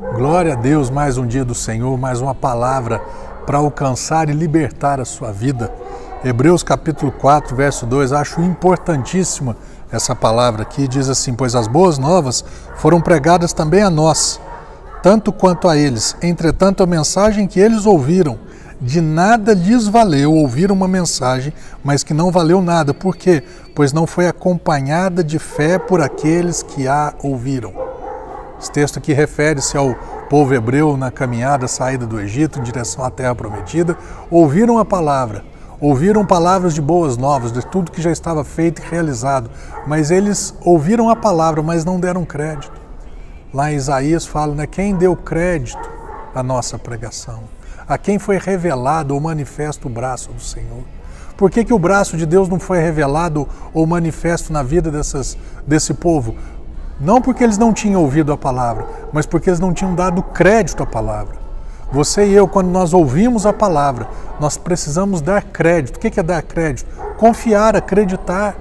Glória a Deus, mais um dia do Senhor, mais uma palavra para alcançar e libertar a sua vida. Hebreus capítulo 4, verso 2, acho importantíssima essa palavra aqui, diz assim: Pois as boas novas foram pregadas também a nós, tanto quanto a eles. Entretanto, a mensagem que eles ouviram, de nada lhes valeu ouvir uma mensagem, mas que não valeu nada. Por quê? Pois não foi acompanhada de fé por aqueles que a ouviram. Esse texto aqui refere-se ao povo hebreu na caminhada, saída do Egito em direção à terra prometida. Ouviram a palavra, ouviram palavras de boas novas, de tudo que já estava feito e realizado, mas eles ouviram a palavra, mas não deram crédito. Lá em Isaías fala, né, quem deu crédito à nossa pregação? A quem foi revelado ou manifesto o braço do Senhor? Por que, que o braço de Deus não foi revelado ou manifesto na vida dessas, desse povo? Não porque eles não tinham ouvido a palavra, mas porque eles não tinham dado crédito à palavra. Você e eu, quando nós ouvimos a palavra, nós precisamos dar crédito. O que é dar crédito? Confiar, acreditar,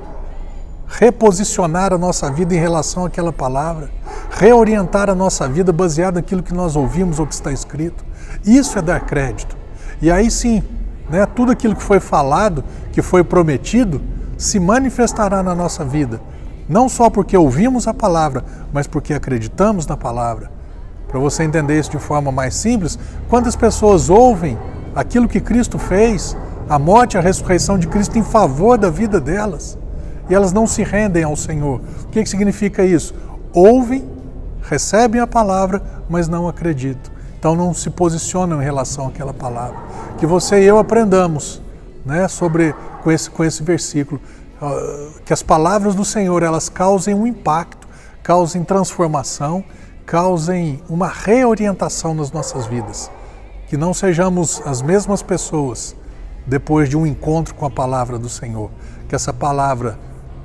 reposicionar a nossa vida em relação àquela palavra, reorientar a nossa vida baseada naquilo que nós ouvimos ou que está escrito. Isso é dar crédito. E aí sim, né, tudo aquilo que foi falado, que foi prometido, se manifestará na nossa vida não só porque ouvimos a palavra, mas porque acreditamos na palavra. Para você entender isso de forma mais simples, quantas pessoas ouvem aquilo que Cristo fez, a morte e a ressurreição de Cristo em favor da vida delas, e elas não se rendem ao Senhor. O que, que significa isso? Ouvem, recebem a palavra, mas não acreditam. Então não se posicionam em relação àquela palavra. Que você e eu aprendamos né, sobre, com, esse, com esse versículo que as palavras do Senhor elas causem um impacto, causem transformação, causem uma reorientação nas nossas vidas. Que não sejamos as mesmas pessoas depois de um encontro com a palavra do Senhor. Que essa palavra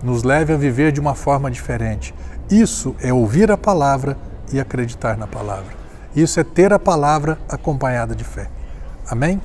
nos leve a viver de uma forma diferente. Isso é ouvir a palavra e acreditar na palavra. Isso é ter a palavra acompanhada de fé. Amém?